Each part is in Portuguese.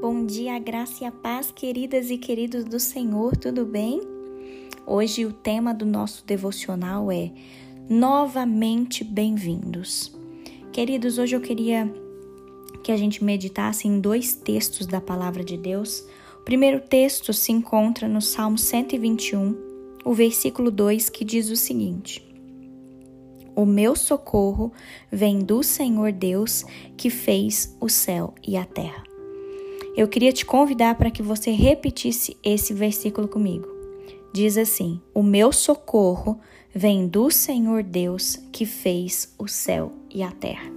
Bom dia, graça e a paz, queridas e queridos do Senhor, tudo bem? Hoje o tema do nosso devocional é Novamente Bem-vindos. Queridos, hoje eu queria que a gente meditasse em dois textos da palavra de Deus. O primeiro texto se encontra no Salmo 121, o versículo 2, que diz o seguinte: O meu socorro vem do Senhor Deus que fez o céu e a terra eu queria te convidar para que você repetisse esse versículo comigo. Diz assim: O meu socorro vem do Senhor Deus que fez o céu e a terra.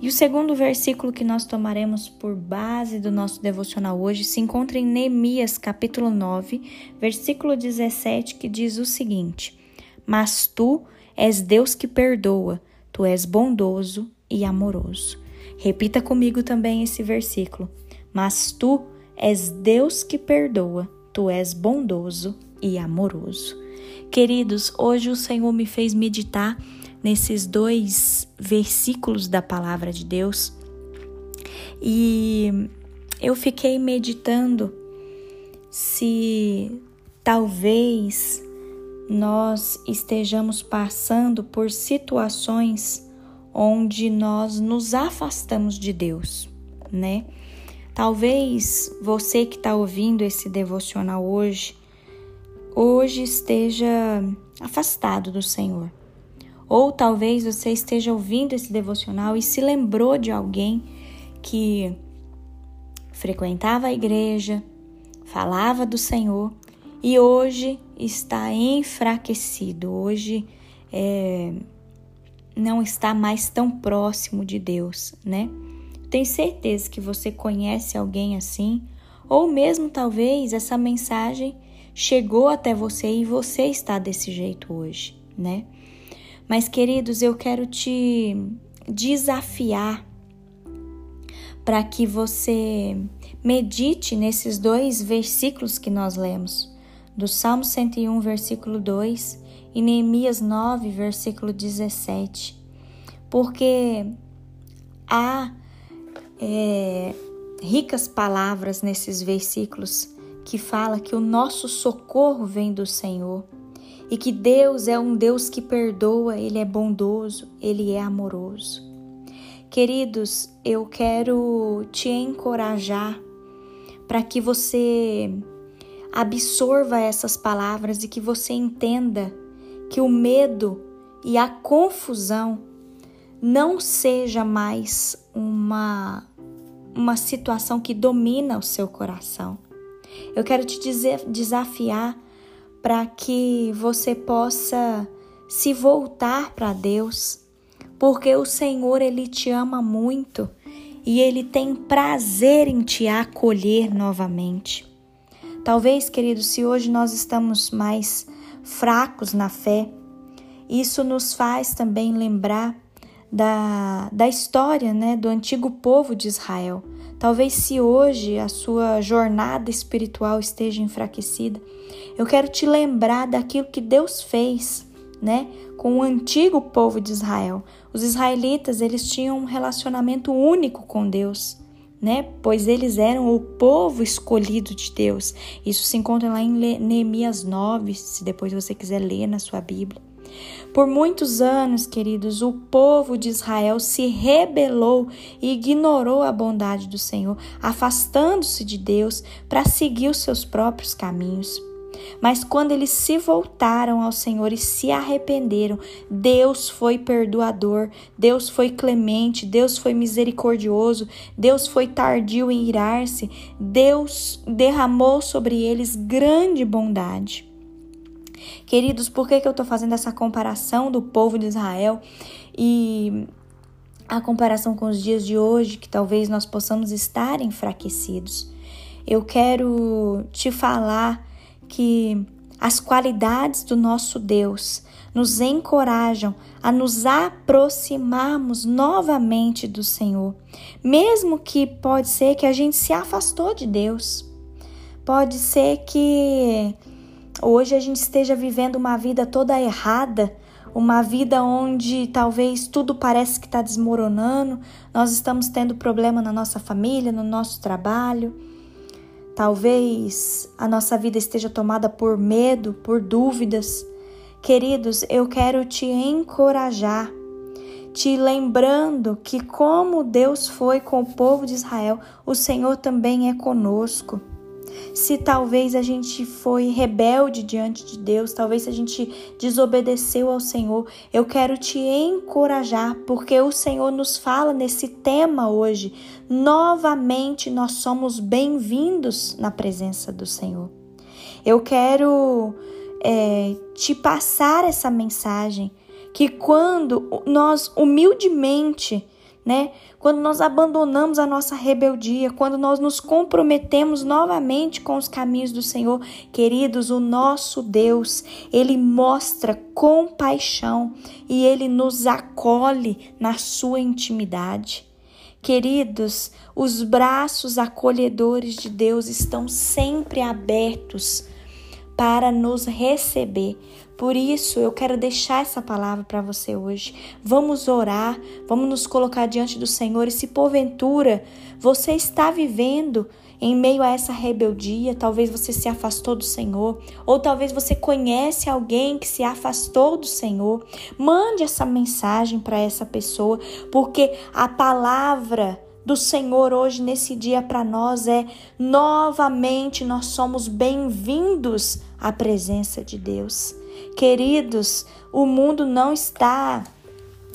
E o segundo versículo que nós tomaremos por base do nosso devocional hoje se encontra em Neemias, capítulo 9, versículo 17, que diz o seguinte: Mas tu és Deus que perdoa, tu és bondoso e amoroso. Repita comigo também esse versículo. Mas tu és Deus que perdoa, tu és bondoso e amoroso. Queridos, hoje o Senhor me fez meditar nesses dois versículos da palavra de Deus e eu fiquei meditando se talvez nós estejamos passando por situações onde nós nos afastamos de Deus, né? Talvez você que está ouvindo esse devocional hoje, hoje esteja afastado do Senhor. Ou talvez você esteja ouvindo esse devocional e se lembrou de alguém que frequentava a igreja, falava do Senhor e hoje está enfraquecido, hoje é, não está mais tão próximo de Deus, né? Tenho certeza que você conhece alguém assim, ou mesmo talvez essa mensagem chegou até você e você está desse jeito hoje, né? Mas queridos, eu quero te desafiar para que você medite nesses dois versículos que nós lemos, do Salmo 101, versículo 2 e Neemias 9, versículo 17. Porque há é, ricas palavras nesses versículos que fala que o nosso socorro vem do Senhor e que Deus é um Deus que perdoa, Ele é bondoso, Ele é amoroso. Queridos, eu quero te encorajar para que você absorva essas palavras e que você entenda que o medo e a confusão não seja mais uma uma situação que domina o seu coração. Eu quero te dizer, desafiar para que você possa se voltar para Deus, porque o Senhor ele te ama muito e ele tem prazer em te acolher novamente. Talvez, querido, se hoje nós estamos mais fracos na fé, isso nos faz também lembrar da, da história né, do antigo povo de Israel. Talvez se hoje a sua jornada espiritual esteja enfraquecida, eu quero te lembrar daquilo que Deus fez, né, com o antigo povo de Israel. Os israelitas, eles tinham um relacionamento único com Deus, né? Pois eles eram o povo escolhido de Deus. Isso se encontra lá em Neemias 9, se depois você quiser ler na sua Bíblia. Por muitos anos, queridos, o povo de Israel se rebelou e ignorou a bondade do Senhor, afastando-se de Deus para seguir os seus próprios caminhos. Mas quando eles se voltaram ao Senhor e se arrependeram, Deus foi perdoador, Deus foi clemente, Deus foi misericordioso, Deus foi tardio em irar-se, Deus derramou sobre eles grande bondade. Queridos, por que, que eu estou fazendo essa comparação do povo de Israel e a comparação com os dias de hoje, que talvez nós possamos estar enfraquecidos? Eu quero te falar que as qualidades do nosso Deus nos encorajam a nos aproximarmos novamente do Senhor, mesmo que pode ser que a gente se afastou de Deus. Pode ser que hoje a gente esteja vivendo uma vida toda errada, uma vida onde talvez tudo parece que está desmoronando, nós estamos tendo problema na nossa família, no nosso trabalho, Talvez a nossa vida esteja tomada por medo, por dúvidas. Queridos, eu quero te encorajar, te lembrando que, como Deus foi com o povo de Israel, o Senhor também é conosco se talvez a gente foi rebelde diante de Deus, talvez a gente desobedeceu ao Senhor, eu quero te encorajar, porque o Senhor nos fala nesse tema hoje. Novamente nós somos bem-vindos na presença do Senhor. Eu quero é, te passar essa mensagem que quando nós humildemente né? Quando nós abandonamos a nossa rebeldia, quando nós nos comprometemos novamente com os caminhos do Senhor, queridos, o nosso Deus, ele mostra compaixão e ele nos acolhe na sua intimidade. Queridos, os braços acolhedores de Deus estão sempre abertos para nos receber. Por isso, eu quero deixar essa palavra para você hoje. Vamos orar, vamos nos colocar diante do Senhor e se porventura você está vivendo em meio a essa rebeldia, talvez você se afastou do Senhor, ou talvez você conhece alguém que se afastou do Senhor, mande essa mensagem para essa pessoa, porque a palavra do Senhor hoje, nesse dia, para nós é novamente nós somos bem-vindos à presença de Deus. Queridos, o mundo não está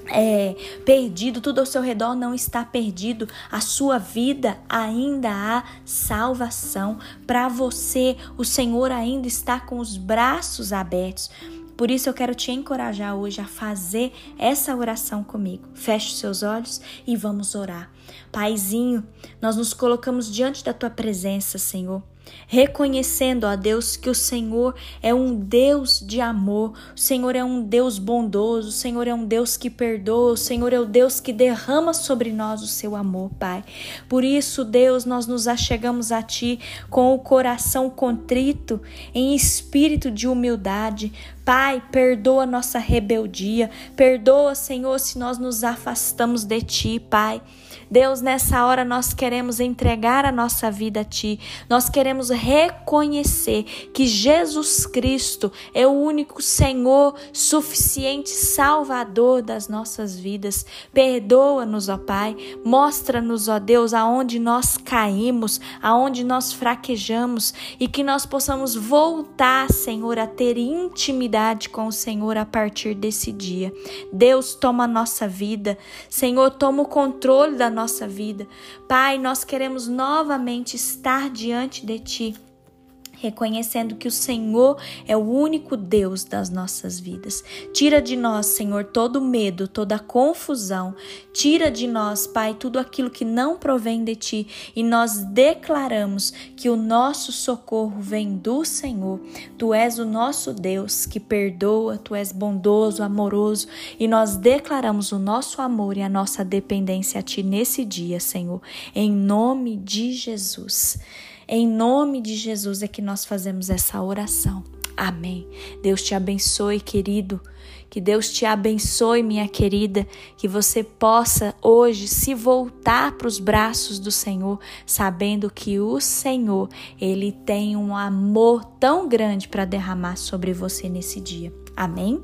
é, perdido, tudo ao seu redor não está perdido, a sua vida ainda há salvação. Para você, o Senhor ainda está com os braços abertos. Por isso eu quero te encorajar hoje a fazer essa oração comigo. Feche os seus olhos e vamos orar. Paizinho, nós nos colocamos diante da tua presença, Senhor reconhecendo, ó Deus, que o Senhor é um Deus de amor, o Senhor é um Deus bondoso, o Senhor é um Deus que perdoa, o Senhor é o Deus que derrama sobre nós o seu amor, Pai. Por isso, Deus, nós nos achegamos a Ti com o coração contrito, em espírito de humildade. Pai, perdoa nossa rebeldia, perdoa, Senhor, se nós nos afastamos de Ti, Pai. Deus, nessa hora nós queremos entregar a nossa vida a Ti, nós queremos reconhecer que Jesus Cristo é o único Senhor suficiente, Salvador das nossas vidas. Perdoa-nos, ó Pai, mostra-nos, ó Deus, aonde nós caímos, aonde nós fraquejamos e que nós possamos voltar, Senhor, a ter intimidade com o Senhor a partir desse dia. Deus, toma a nossa vida, Senhor, toma o controle da nossa vida. Pai, nós queremos novamente estar diante de Ti reconhecendo que o Senhor é o único Deus das nossas vidas. Tira de nós, Senhor, todo medo, toda confusão. Tira de nós, Pai, tudo aquilo que não provém de ti e nós declaramos que o nosso socorro vem do Senhor. Tu és o nosso Deus que perdoa, tu és bondoso, amoroso e nós declaramos o nosso amor e a nossa dependência a ti nesse dia, Senhor, em nome de Jesus. Em nome de Jesus é que nós fazemos essa oração. Amém. Deus te abençoe, querido. Que Deus te abençoe, minha querida. Que você possa hoje se voltar para os braços do Senhor, sabendo que o Senhor, ele tem um amor tão grande para derramar sobre você nesse dia. Amém.